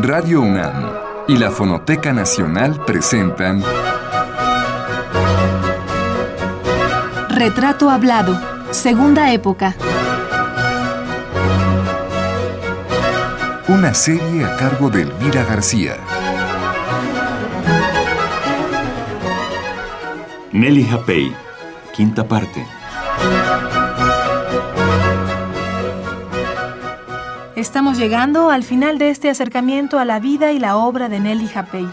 Radio UNAM y la Fonoteca Nacional presentan Retrato Hablado, Segunda Época. Una serie a cargo de Elvira García. Nelly Japey, quinta parte. Estamos llegando al final de este acercamiento a la vida y la obra de Nelly Japey.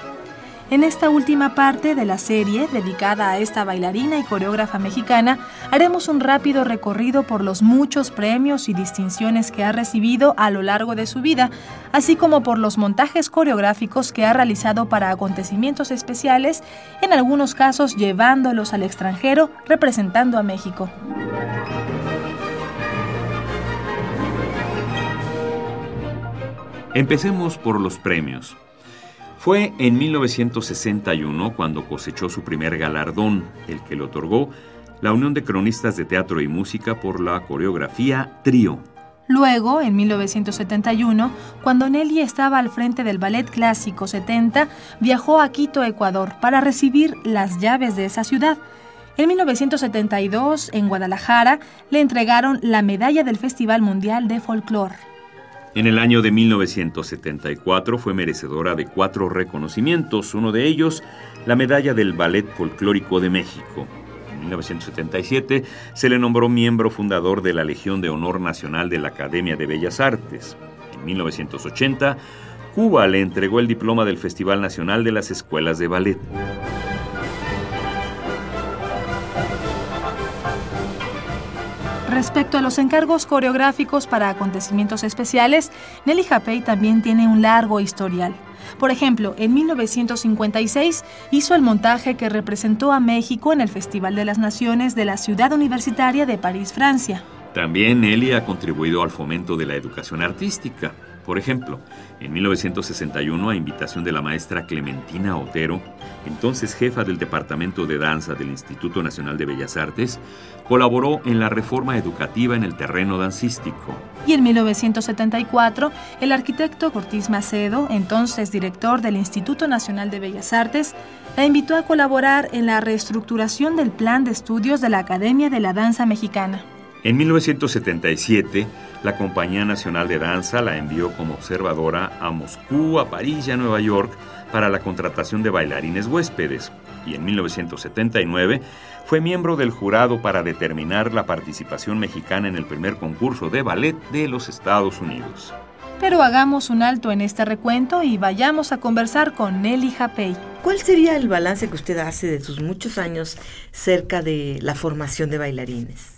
En esta última parte de la serie, dedicada a esta bailarina y coreógrafa mexicana, haremos un rápido recorrido por los muchos premios y distinciones que ha recibido a lo largo de su vida, así como por los montajes coreográficos que ha realizado para acontecimientos especiales, en algunos casos llevándolos al extranjero representando a México. Empecemos por los premios. Fue en 1961 cuando cosechó su primer galardón, el que le otorgó la Unión de Cronistas de Teatro y Música por la coreografía Trío. Luego, en 1971, cuando Nelly estaba al frente del Ballet Clásico 70, viajó a Quito, Ecuador, para recibir las llaves de esa ciudad. En 1972, en Guadalajara, le entregaron la medalla del Festival Mundial de Folklore. En el año de 1974 fue merecedora de cuatro reconocimientos, uno de ellos la medalla del Ballet Folclórico de México. En 1977 se le nombró miembro fundador de la Legión de Honor Nacional de la Academia de Bellas Artes. En 1980, Cuba le entregó el diploma del Festival Nacional de las Escuelas de Ballet. Respecto a los encargos coreográficos para acontecimientos especiales, Nelly Japey también tiene un largo historial. Por ejemplo, en 1956 hizo el montaje que representó a México en el Festival de las Naciones de la Ciudad Universitaria de París, Francia. También Nelly ha contribuido al fomento de la educación artística. Por ejemplo, en 1961, a invitación de la maestra Clementina Otero, entonces jefa del Departamento de Danza del Instituto Nacional de Bellas Artes, colaboró en la reforma educativa en el terreno dancístico. Y en 1974, el arquitecto Cortés Macedo, entonces director del Instituto Nacional de Bellas Artes, la invitó a colaborar en la reestructuración del plan de estudios de la Academia de la Danza Mexicana. En 1977, la Compañía Nacional de Danza la envió como observadora a Moscú, a París y a Nueva York para la contratación de bailarines huéspedes. Y en 1979 fue miembro del jurado para determinar la participación mexicana en el primer concurso de ballet de los Estados Unidos. Pero hagamos un alto en este recuento y vayamos a conversar con Nelly Japey. ¿Cuál sería el balance que usted hace de sus muchos años cerca de la formación de bailarines?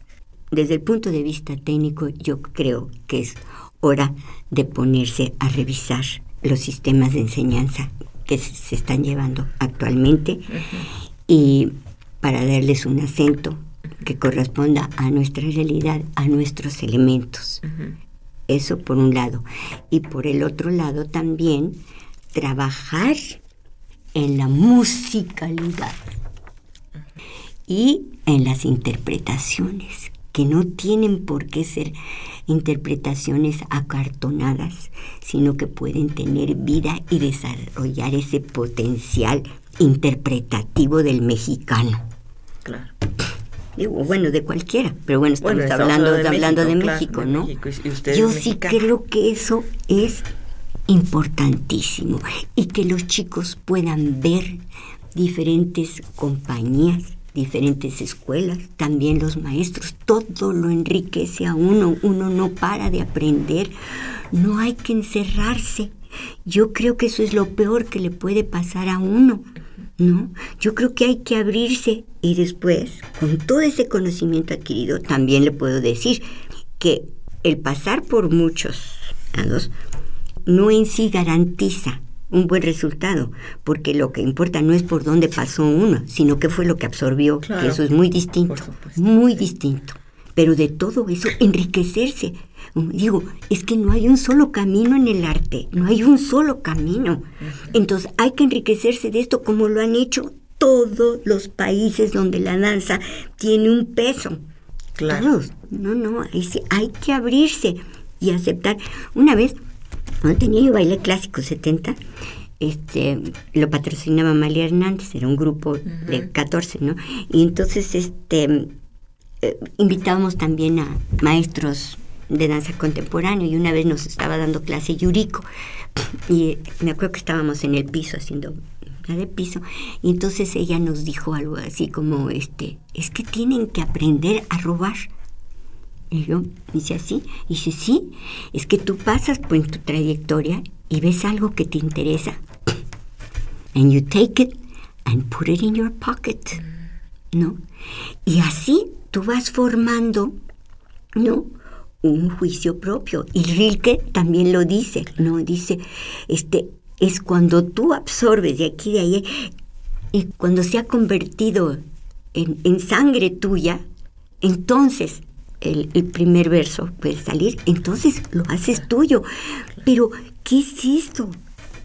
Desde el punto de vista técnico, yo creo que es hora de ponerse a revisar los sistemas de enseñanza que se están llevando actualmente y para darles un acento que corresponda a nuestra realidad, a nuestros elementos. Eso por un lado. Y por el otro lado también trabajar en la musicalidad y en las interpretaciones que no tienen por qué ser interpretaciones acartonadas, sino que pueden tener vida y desarrollar ese potencial interpretativo del mexicano. Claro. Digo, bueno, de cualquiera, pero bueno, estamos hablando, de, hablando de México, ¿no? Yo sí creo que eso es importantísimo y que los chicos puedan ver diferentes compañías diferentes escuelas, también los maestros, todo lo enriquece a uno, uno no para de aprender, no hay que encerrarse. Yo creo que eso es lo peor que le puede pasar a uno, ¿no? Yo creo que hay que abrirse y después, con todo ese conocimiento adquirido, también le puedo decir que el pasar por muchos lados no en sí garantiza un buen resultado, porque lo que importa no es por dónde pasó uno, sino qué fue lo que absorbió, que eso es muy distinto, muy distinto. Pero de todo eso, enriquecerse. Digo, es que no hay un solo camino en el arte, no hay un solo camino. Entonces hay que enriquecerse de esto como lo han hecho todos los países donde la danza tiene un peso. Claro. No, no, hay, hay que abrirse y aceptar. Una vez cuando tenía yo baile clásico 70, este, lo patrocinaba Amalia Hernández, era un grupo de 14, ¿no? Y entonces este, eh, invitábamos también a maestros de danza contemporánea y una vez nos estaba dando clase Yuriko y me acuerdo que estábamos en el piso haciendo de piso y entonces ella nos dijo algo así como este es que tienen que aprender a robar y yo dice así y dice sí es que tú pasas por tu trayectoria y ves algo que te interesa and you take it and put it in your pocket no y así tú vas formando no un juicio propio. Y Rilke también lo dice, ¿no? Dice, este, es cuando tú absorbes de aquí de allá, y cuando se ha convertido en, sangre tuya, entonces el, el, primer verso puede salir, entonces lo haces tuyo. Pero, ¿qué es esto?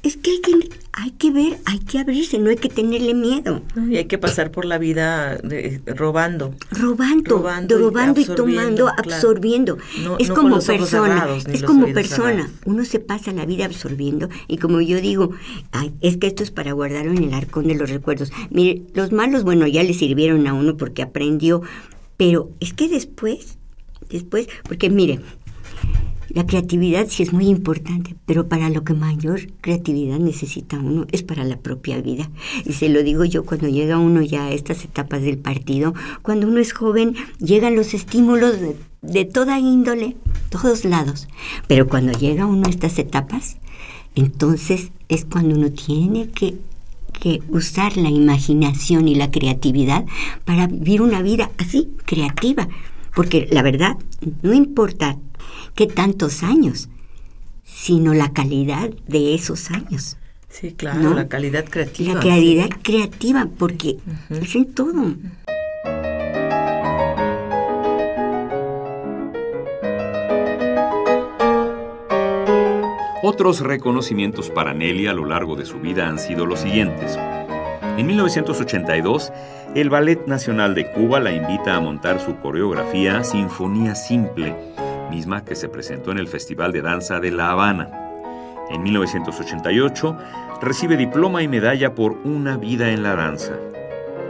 Es que hay que, hay que ver, hay que abrirse, no hay que tenerle miedo. Y hay que pasar por la vida robando. Robando, robando, y, tomando, absorbiendo. es como persona, es como persona. Uno se pasa la vida absorbiendo y como yo digo, ay, es que esto es para guardarlo en el arcón de los recuerdos. Mire, los malos, bueno, ya le sirvieron a uno porque aprendió, pero es que después, después, porque mire, la creatividad sí es muy importante, pero para lo que mayor creatividad necesita uno es para la propia vida. Y se lo digo yo cuando llega uno ya a estas etapas del partido, cuando uno es joven, llegan los estímulos de, toda índole, todos lados. Pero cuando llega uno a estas etapas, entonces es cuando uno tiene que que usar la imaginación y la creatividad para vivir una vida así, creativa. Porque la verdad, no importa qué tantos años, sino la calidad de esos años. Sí, claro, la calidad creativa. La calidad creativa, porque es en todo. Otros reconocimientos para Nelly a lo largo de su vida han sido los siguientes. En 1982, el Ballet Nacional de Cuba la invita a montar su coreografía Sinfonía Simple, misma que se presentó en el Festival de Danza de La Habana. En 1988 recibe diploma y medalla por Una vida en la danza.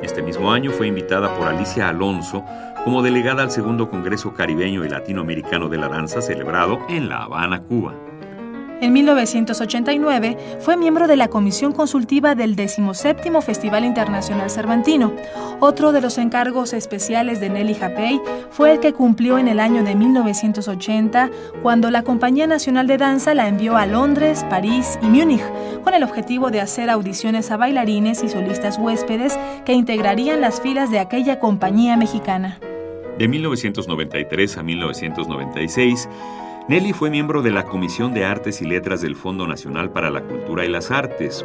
Este mismo año fue invitada por Alicia Alonso como delegada al segundo Congreso Caribeño y Latinoamericano de la Danza celebrado en La Habana, Cuba. En 1989 fue miembro de la Comisión Consultiva del 17 Festival Internacional Cervantino. Otro de los encargos especiales de Nelly Japey fue el que cumplió en el año de 1980 cuando la Compañía Nacional de Danza la envió a Londres, París y Múnich con el objetivo de hacer audiciones a bailarines y solistas huéspedes que integrarían las filas de aquella compañía mexicana. De 1993 a 1996, Nelly fue miembro de la Comisión de Artes y Letras del Fondo Nacional para la Cultura y las Artes.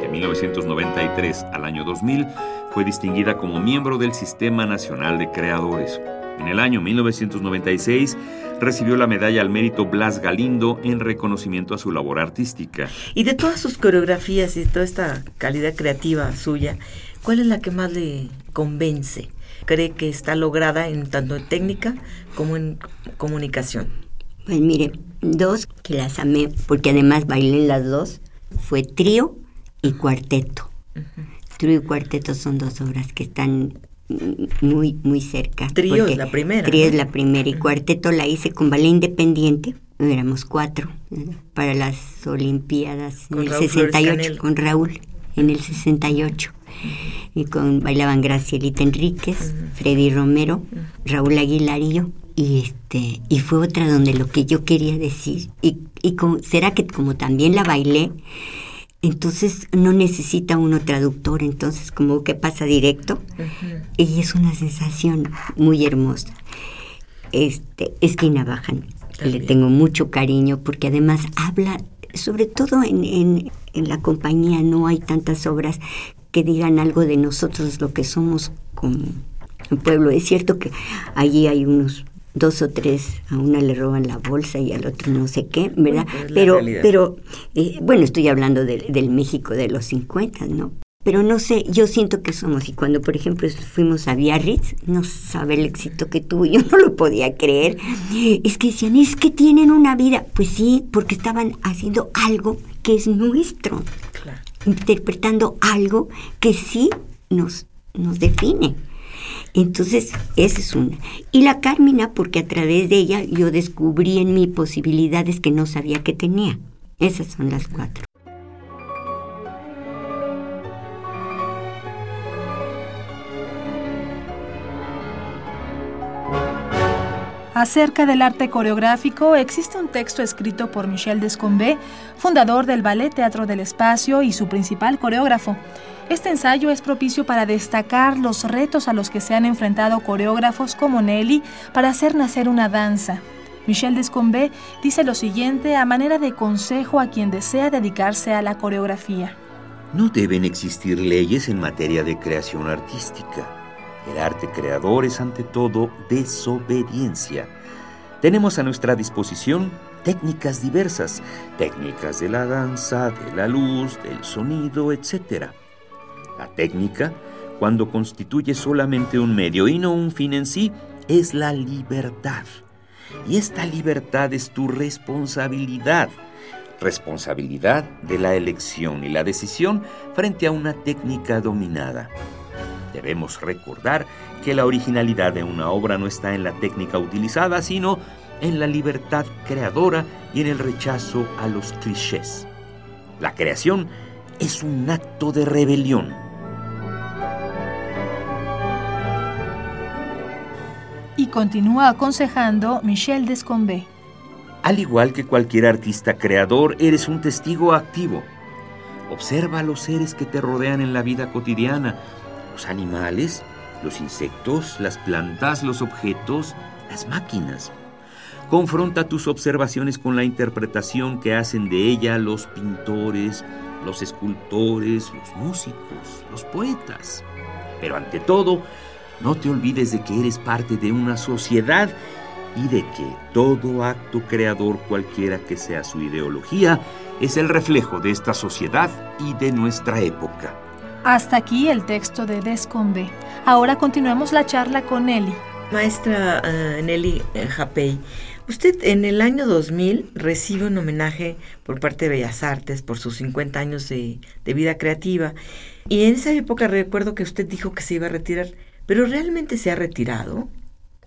De 1993 al año 2000 fue distinguida como miembro del Sistema Nacional de Creadores. En el año 1996 recibió la medalla al mérito Blas Galindo en reconocimiento a su labor artística. Y de todas sus coreografías y toda esta calidad creativa suya, ¿cuál es la que más le convence? ¿Cree que está lograda en tanto en técnica como en comunicación? Pues mire, dos que las amé, porque además bailé las dos, fue trío y cuarteto. Trío y cuarteto son dos obras que están muy, muy cerca. Trío es la primera. Trío es la primera y cuarteto la hice con ballet independiente. Éramos cuatro para las Olimpiadas en el 68 con Raúl en el 68 y con bailaban Gracielita Enríquez, Freddy Romero, Raúl Aguilar y yo. Y este y fue otra donde lo que yo quería decir y, y será que como también la bailé entonces no necesita uno traductor entonces como que pasa directo. Y es una sensación muy hermosa. Este esquina bajan le tengo mucho cariño porque además habla sobre todo en, en, en la compañía no hay tantas obras que digan algo de nosotros lo que somos como un pueblo. Es cierto que allí hay unos dos o tres, a una le roban la bolsa y al otro no sé qué, ¿verdad? pero, pero eh, bueno, estoy hablando del México de los 50, ¿no? pero no sé, yo siento que somos, y cuando por ejemplo fuimos a Biarritz, no sabe el éxito que tuvo, yo no lo podía creer, es que decían, es que tienen una vida, pues sí, porque estaban haciendo algo que es nuestro, interpretando algo que sí nos, nos define. Entonces, esa es una. Y la Carmina, porque a través de ella yo descubrí en mí posibilidades que no sabía que tenía. Esas son las cuatro. Acerca del arte coreográfico, existe un texto escrito por Michel Descombé, fundador del Ballet Teatro del Espacio y su principal coreógrafo. Este ensayo es propicio para destacar los retos a los que se han enfrentado coreógrafos como Nelly para hacer nacer una danza. Michel Descombé dice lo siguiente a manera de consejo a quien desea dedicarse a la coreografía. No deben existir leyes en materia de creación artística. El arte creador es ante todo desobediencia. Tenemos a nuestra disposición técnicas diversas, técnicas de la danza, de la luz, del sonido, etc. La técnica, cuando constituye solamente un medio y no un fin en sí, es la libertad. Y esta libertad es tu responsabilidad. Responsabilidad de la elección y la decisión frente a una técnica dominada. Debemos recordar que la originalidad de una obra no está en la técnica utilizada, sino en la libertad creadora y en el rechazo a los clichés. La creación es un acto de rebelión. Y continúa aconsejando Michel Descombé. Al igual que cualquier artista creador, eres un testigo activo. Observa a los seres que te rodean en la vida cotidiana, los animales, los insectos, las plantas, los objetos, las máquinas. Confronta tus observaciones con la interpretación que hacen de ella los pintores, los escultores, los músicos, los poetas. Pero ante todo, no te olvides de que eres parte de una sociedad y de que todo acto creador, cualquiera que sea su ideología, es el reflejo de esta sociedad y de nuestra época. Hasta aquí el texto de Descombe. Ahora continuemos la charla con Nelly. Maestra eh, Nelly Japey, usted en el año 2000 recibe un homenaje por parte de Bellas Artes por sus 50 años de, de vida creativa. Y en esa época recuerdo que usted dijo que se iba a retirar, pero ¿realmente se ha retirado?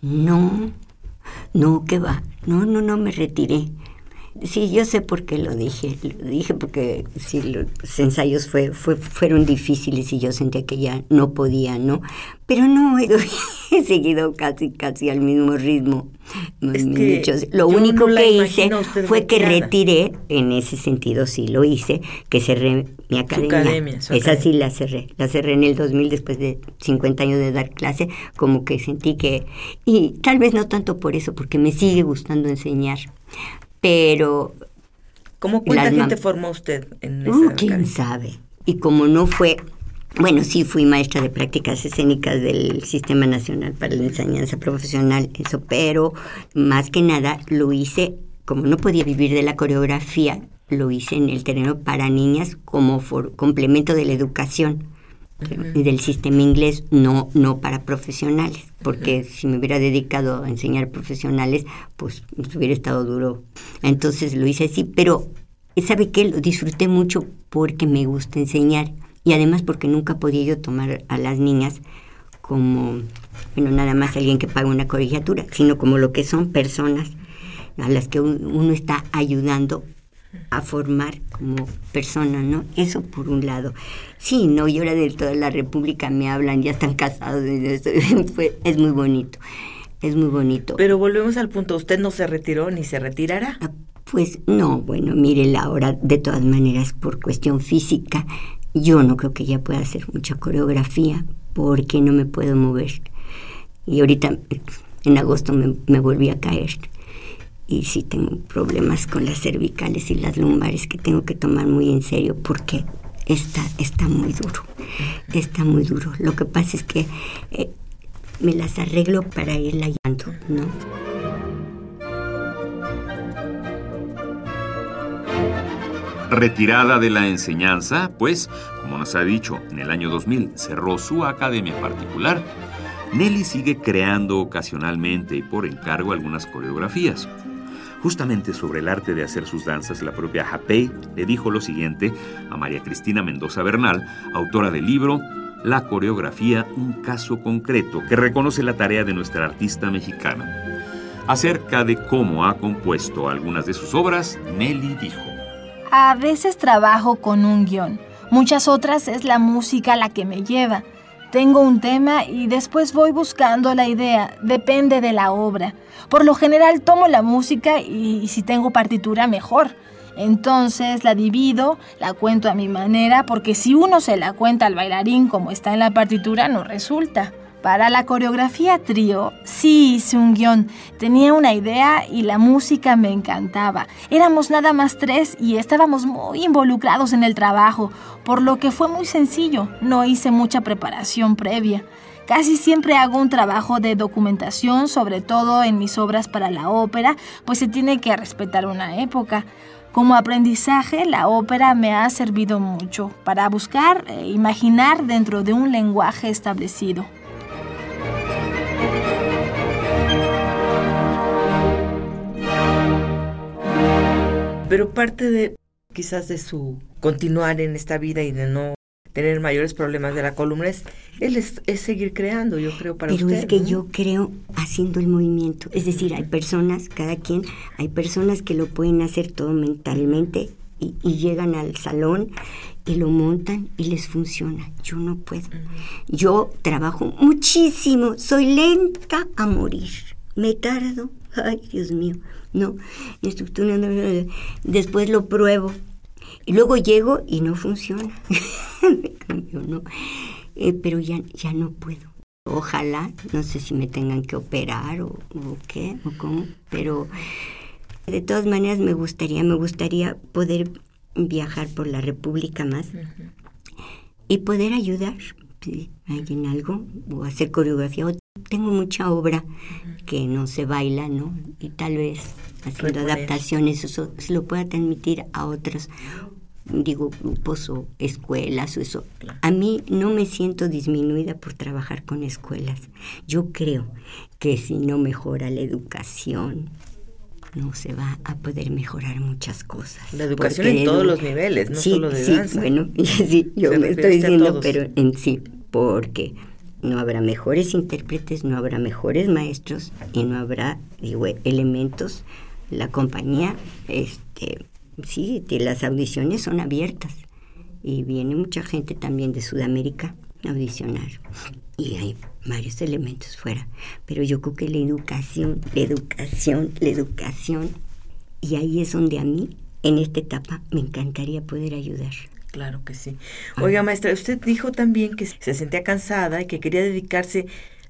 No, no, ¿qué va? No, no, no me retiré. Sí, yo sé por qué lo dije. Lo dije porque sí, los ensayos fue, fue, fueron difíciles y yo sentía que ya no podía, ¿no? Pero no, he, seguido casi, casi al mismo ritmo. lo único que hice fue que retiré, en ese sentido sí lo hice, que cerré mi academia. Esa sí la cerré. La cerré en el 2000 después de 50 años de dar clase, como que sentí que... Y tal vez no tanto por eso, porque me sigue gustando enseñar pero... ¿Cómo cuánta gente formó usted en uh, ¿Quién sabe? Y como no fue... Bueno, sí fui maestra de prácticas escénicas del Sistema Nacional para la Enseñanza Profesional, eso, pero más que nada lo hice, como no podía vivir de la coreografía, lo hice en el terreno para niñas como complemento de la educación y del sistema inglés, no, no para profesionales, porque si me hubiera dedicado a enseñar profesionales, pues hubiera estado duro. Entonces lo hice así, pero ¿sabe qué? Lo disfruté mucho porque me gusta enseñar y además porque nunca podía yo tomar a las niñas como, bueno, nada más alguien que paga una colegiatura, sino como lo que son personas a las que uno está ayudando a formar como persona, ¿no? Eso por un lado. Sí, no, y ahora de toda la República me hablan, ya están casados, es muy bonito, es muy bonito. Pero volvemos al punto, ¿usted no se retiró ni se retirará? Ah, pues no, bueno, mire, la hora de todas maneras por cuestión física, yo no creo que ya pueda hacer mucha coreografía porque no me puedo mover. Y ahorita en agosto me, me volví a caer y sí tengo problemas con las cervicales y las lumbares que tengo que tomar muy en serio porque está, está muy duro, está muy duro. Lo que pasa es que eh, me las arreglo para ir hallando, ¿no? Retirada de la enseñanza, pues, como nos ha dicho, en el año 2000 cerró su academia particular, Nelly sigue creando ocasionalmente y por encargo algunas coreografías. Justamente sobre el arte de hacer sus danzas, la propia Japey le dijo lo siguiente a María Cristina Mendoza Bernal, autora del libro La coreografía, un caso concreto, que reconoce la tarea de nuestra artista mexicana. Acerca de cómo ha compuesto algunas de sus obras, Nelly dijo. A veces trabajo con un guion, muchas otras es la música la que me lleva. Tengo un tema y después voy buscando la idea, depende de la obra. Por lo general tomo la música y, si tengo partitura mejor. Entonces la divido, la cuento a mi manera, porque si uno se la cuenta al bailarín como está en la partitura, no resulta. Para la coreografía trío, sí hice un guion. Tenía una idea y la música me encantaba. Éramos nada más tres y estábamos muy involucrados en el trabajo, por lo que fue muy sencillo. No hice mucha preparación previa. Casi siempre hago un trabajo de documentación, sobre todo en mis obras para la ópera, pues se tiene que respetar una época. Como aprendizaje, la ópera me ha servido mucho para buscar e imaginar dentro de un lenguaje establecido. Pero parte de quizás de su continuar en esta vida y de no tener mayores problemas de la columna es, es, seguir creando, yo creo, para Pero usted. es que yo creo haciendo el movimiento. Es decir, hay personas, cada quien, hay personas que lo pueden hacer todo mentalmente y, llegan al salón y lo montan y les funciona. Yo no puedo. Yo trabajo muchísimo, soy lenta a morir. Me tardo. Ay, Dios mío. No, después lo pruebo. Y luego llego y no funciona. me cambio, ¿no? Eh, pero ya, ya no puedo. Ojalá, no sé si me tengan que operar o, o qué, o cómo, pero de todas maneras me gustaría, me gustaría poder viajar por la República más y poder ayudar en algo o hacer coreografía. Tengo mucha obra que no se baila, ¿no? Y tal vez haciendo adaptaciones eso se lo pueda transmitir a otros digo grupos o escuelas o eso. A mí no me siento disminuida por trabajar con escuelas. Yo creo que si no mejora la educación, no se va a poder mejorar muchas cosas. La educación en todos los niveles, no solo de sí, Bueno, sí, yo me estoy diciendo, pero en sí, porque no habrá mejores intérpretes, no habrá mejores maestros y no habrá, digo, elementos. La compañía, este, sí, las audiciones son abiertas y viene mucha gente también de Sudamérica a audicionar y hay varios elementos fuera. Pero yo creo que la educación, la educación, la educación, y ahí es donde a mí, en esta etapa, me encantaría poder ayudar. Claro que sí. Oiga, maestra, usted dijo también que se sentía cansada y que quería dedicarse,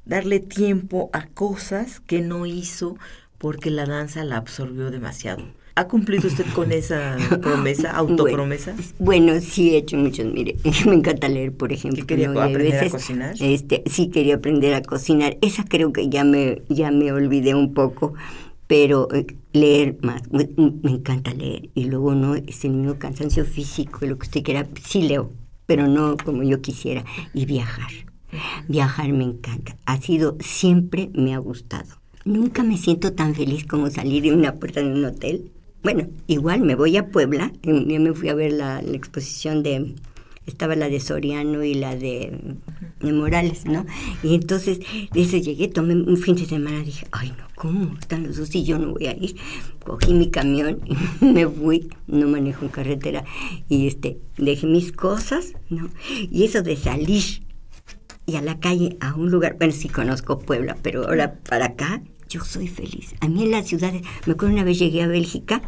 darle tiempo a cosas que no hizo porque la danza la absorbió demasiado. ¿Ha cumplido usted con esa promesa, autopromesa? Bueno, bueno, sí he hecho muchos. Mire, me encanta leer, por ejemplo. ¿Quería aprender a cocinar? Este, sí, quería aprender a cocinar. Esa creo que ya me, ya me olvidé un poco, pero eh, leer más. Me, encanta leer. Y luego no es el mismo cansancio físico, lo que usted quiera. Sí leo, pero no como yo quisiera. Y viajar. Viajar me encanta. Ha sido, siempre me ha gustado. Nunca me siento tan feliz como salir de una puerta de un hotel bueno, igual me voy a Puebla, yo me fui a ver la, exposición de, estaba la de Soriano y la de, Morales, ¿no? Y entonces, desde llegué, tomé un fin de semana, dije, ay no, ¿cómo están los dos y yo no voy a ir? Cogí mi camión me fui, no manejo en carretera, y este, dejé mis cosas, ¿no? Y eso de salir y a la calle, a un lugar, bueno, sí conozco Puebla, pero ahora para acá, yo soy feliz. A mí en las ciudades, me acuerdo una vez llegué a Bélgica,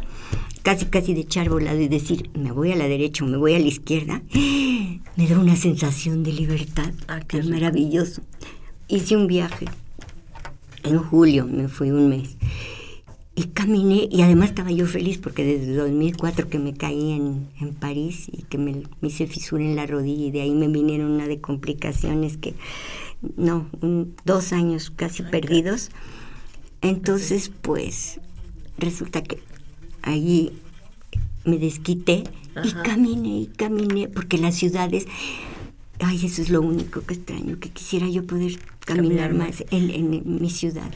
casi casi de echar volado y decir, me voy a la derecha o me voy a la izquierda, me da una sensación de libertad, ah, qué maravilloso. Hice un viaje, en julio me fui un mes, y caminé, y además estaba yo feliz porque desde 2004 que me caí en, en París y que me, hice fisura en la rodilla y de ahí me vinieron una de complicaciones que, no, dos años casi perdidos. Entonces, pues, resulta que allí me desquité y caminé y caminé, porque las ciudades, ay, eso es lo único que extraño, que quisiera yo poder caminar, más en, en mi ciudad.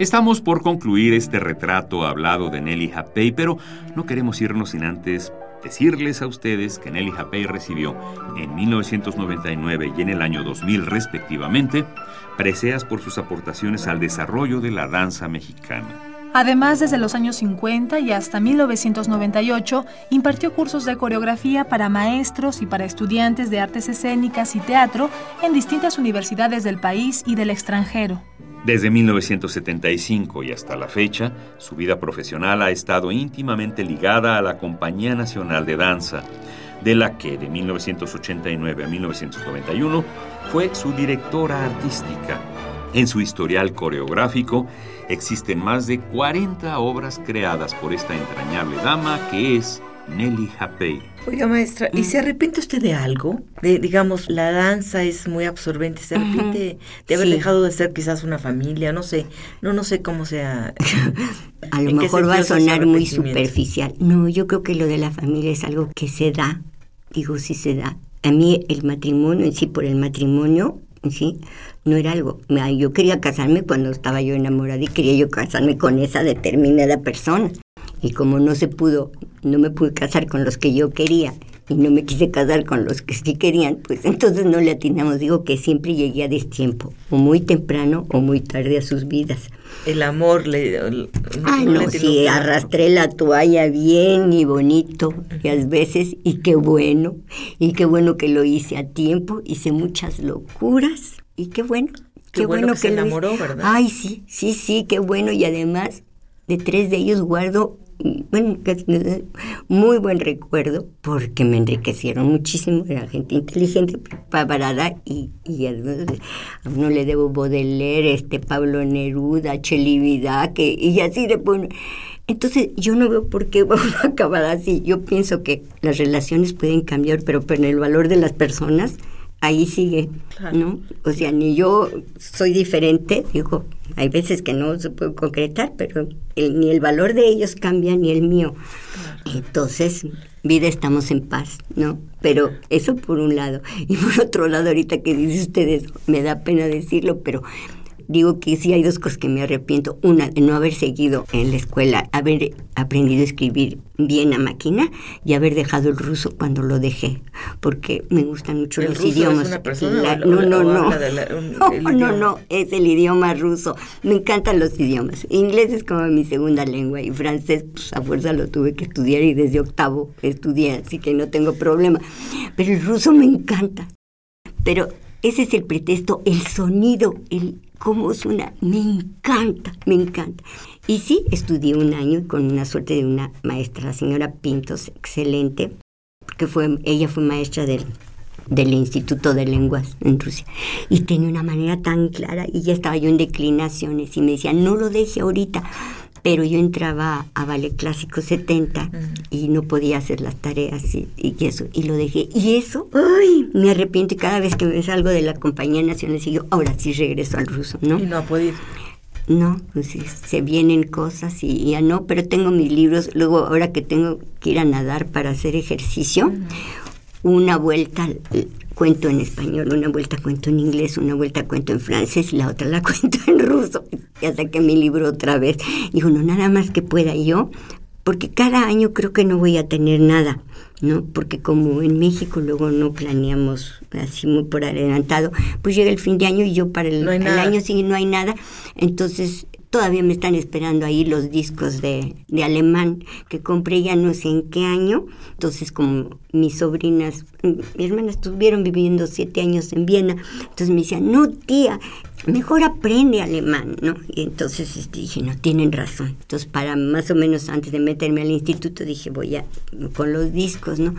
Estamos por concluir este retrato hablado de Nelly Japey, pero no queremos irnos sin antes decirles a ustedes que Nelly Japey recibió en 1999 y en el año 2000 respectivamente preseas por sus aportaciones al desarrollo de la danza mexicana. Además, desde los años 50 y hasta 1998, impartió cursos de coreografía para maestros y para estudiantes de artes escénicas y teatro en distintas universidades del país y del extranjero. Desde 1975 y hasta la fecha, su vida profesional ha estado íntimamente ligada a la Compañía Nacional de Danza, de la que de 1989 a 1991 fue su directora artística. En su historial coreográfico existen más de 40 obras creadas por esta entrañable dama que es Nelly Japey. Oiga, maestra, ¿y se mm. arrepiente usted de algo? De, digamos, la danza es muy absorbente, ¿se arrepiente de haber dejado de ser quizás una familia? No sé, no, no sé cómo sea. a lo mejor va a sonar muy superficial. No, yo creo que lo de la familia es algo que se da, digo, sí se da. A mí el matrimonio en sí, por el matrimonio, ¿sí? No era algo. Yo quería casarme cuando estaba yo enamorada y quería yo casarme con esa determinada persona. Y como no se pudo, no me pude casar con los que yo quería y no me quise casar con los que sí querían, pues entonces no le atinamos. Digo que siempre llegué a destiempo, o muy temprano o muy tarde a sus vidas. El amor le... Ay, no, sí, arrastré la toalla bien y bonito, y a veces, y qué bueno, y qué bueno que lo hice a tiempo, hice muchas locuras, y qué bueno. Qué, bueno, que, se enamoró, ¿verdad? Ay, sí, sí, sí, qué bueno. Y además, de tres de ellos guardo bueno, muy buen recuerdo porque me enriquecieron muchísimo, era gente inteligente, preparada y, y a uno le debo Baudelaire, este Pablo Neruda, Chelivida, que y así de bueno. Entonces yo no veo por qué vamos a acabar así. Yo pienso que las relaciones pueden cambiar, pero, pero en el valor de las personas ahí sigue, ¿no? O sea, ni yo soy diferente, digo, hay veces que no se puede concretar, pero ni el valor de ellos cambia ni el mío. Entonces, vida estamos en paz, ¿no? Pero eso por un lado. Y por otro lado, ahorita que dice ustedes, me da pena decirlo, pero digo que sí hay dos cosas que me arrepiento. Una, de no haber seguido en la escuela, haber aprendido a escribir bien a máquina y haber dejado el ruso cuando lo dejé, porque me gustan mucho los idiomas. no, no, no. no, no, no, es el idioma ruso. Me encantan los idiomas. Inglés es como mi segunda lengua y francés, pues a fuerza lo tuve que estudiar y desde octavo estudié, así que no tengo problema. Pero el ruso me encanta. Pero ese es el pretexto, el sonido, el cómo suena, me encanta, me encanta. Y sí, estudié un año con una suerte de una maestra, la señora Pintos, excelente, porque fue, ella fue maestra del, del Instituto de Lenguas en Rusia. Y tenía una manera tan clara y ya estaba yo en declinaciones y me decía, no lo deje ahorita, pero yo entraba a Ballet Clásico 70 y no podía hacer las tareas y, eso, y lo dejé. Y eso, ¡ay! Me arrepiento y cada vez que me salgo de la compañía nacional, sigo, ahora sí regreso al ruso, ¿no? Y no ha podido. No, pues se vienen cosas y ya no, pero tengo mis libros. Luego, ahora que tengo que ir a nadar para hacer ejercicio, una vuelta cuento en español, una vuelta cuento en inglés, una vuelta cuento en francés y la otra la cuento en ruso. Ya saqué mi libro otra vez. Digo, no, nada más que pueda yo, porque cada año creo que no voy a tener nada, ¿no? Porque como en México luego no planeamos así muy por adelantado, pues llega el fin de año y yo para el, el año siguiente no hay nada. Entonces Todavía me están esperando ahí los discos de, de, alemán que compré ya no sé en qué año. Entonces, como mis sobrinas, mi hermana estuvieron viviendo siete años en Viena, entonces me decían, no tía, mejor aprende alemán, ¿no? Y entonces este, dije, no, tienen razón. Entonces, para más o menos antes de meterme al instituto, dije, voy a, con los discos, ¿no?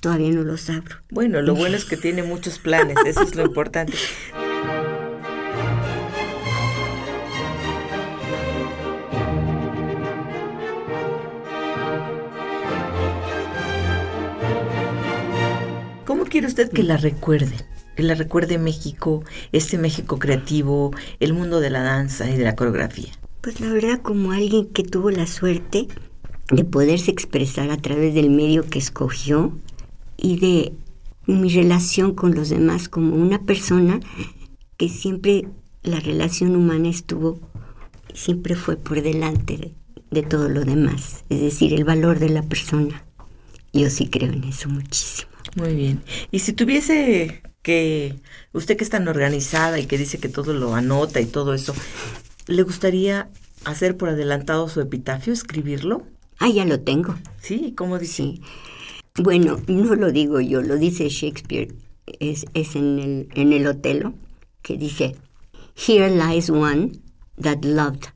Todavía no los abro. Bueno, lo bueno es que tiene muchos planes, eso es lo importante. quiere usted que la recuerde? que le recuerde México, este México creativo, el mundo de la danza y de la coreografía? Pues la verdad, como alguien que tuvo la suerte de poderse expresar a través del medio que escogió y de mi relación con los demás como una persona que siempre la relación humana estuvo, siempre fue por delante de, de todo lo demás, es decir, el valor de la persona. Yo sí creo en eso muchísimo. Muy bien. Y si tuviese que, usted que es tan organizada y que dice que todo lo anota y todo eso, ¿le gustaría hacer por adelantado su epitafio, escribirlo? Ah, ya lo tengo. Sí, ¿cómo dice? Bueno, no lo digo yo, lo dice Shakespeare, es, es en, el, en el Otelo, que dice, Here lies one that loved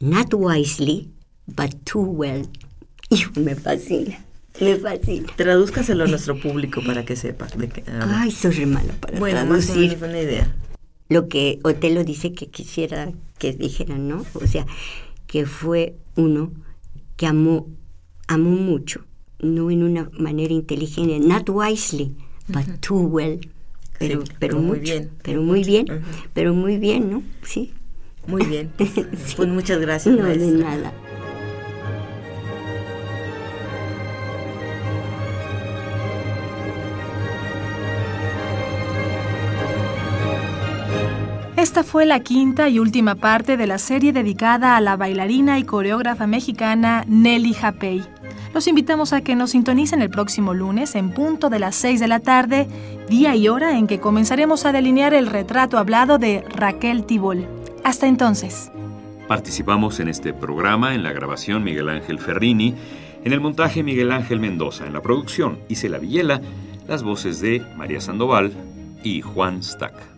not wisely, but too well. Y me fascina. Me fascina. Tradúzcaselo a nuestro público para que sepa. De Ay, soy re mala para bueno, traducir. Bueno, una idea. Lo que Otelo dice que quisiera que dijeran, ¿no? O sea, que fue uno que amó, amó mucho, no en una manera inteligente, not wisely, but too well. Pero, pero, muy bien. Pero muy bien, pero muy bien, ¿no? Sí. Muy bien. Pues muchas gracias. No, de nada. Esta fue la quinta y última parte de la serie dedicada a la bailarina y coreógrafa mexicana Nelly Japey. Los invitamos a que nos sintonicen el próximo lunes en punto de las 6 de la tarde, día y hora en que comenzaremos a delinear el retrato hablado de Raquel Tibol. Hasta entonces. Participamos en este programa en la grabación Miguel Ángel Ferrini, en el montaje Miguel Ángel Mendoza, en la producción Isela Villela, las voces de María Sandoval y Juan Stack.